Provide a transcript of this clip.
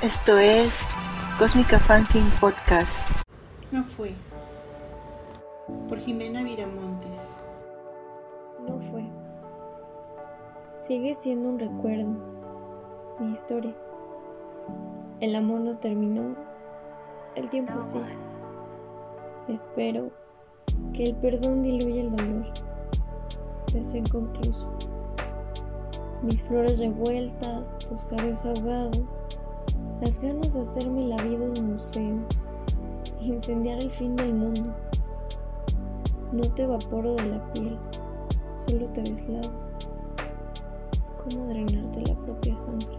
Esto es Cósmica Fanzine Podcast. No fue. Por Jimena Viramontes. No fue. Sigue siendo un recuerdo. Mi historia. El amor no terminó. El tiempo sí. Espero que el perdón diluya el dolor. Deseo inconcluso. Mis flores revueltas, tus jadeos ahogados, las ganas de hacerme la vida un museo, incendiar el fin del mundo. No te evaporo de la piel, solo te deslavo. ¿Cómo drenarte la propia sangre?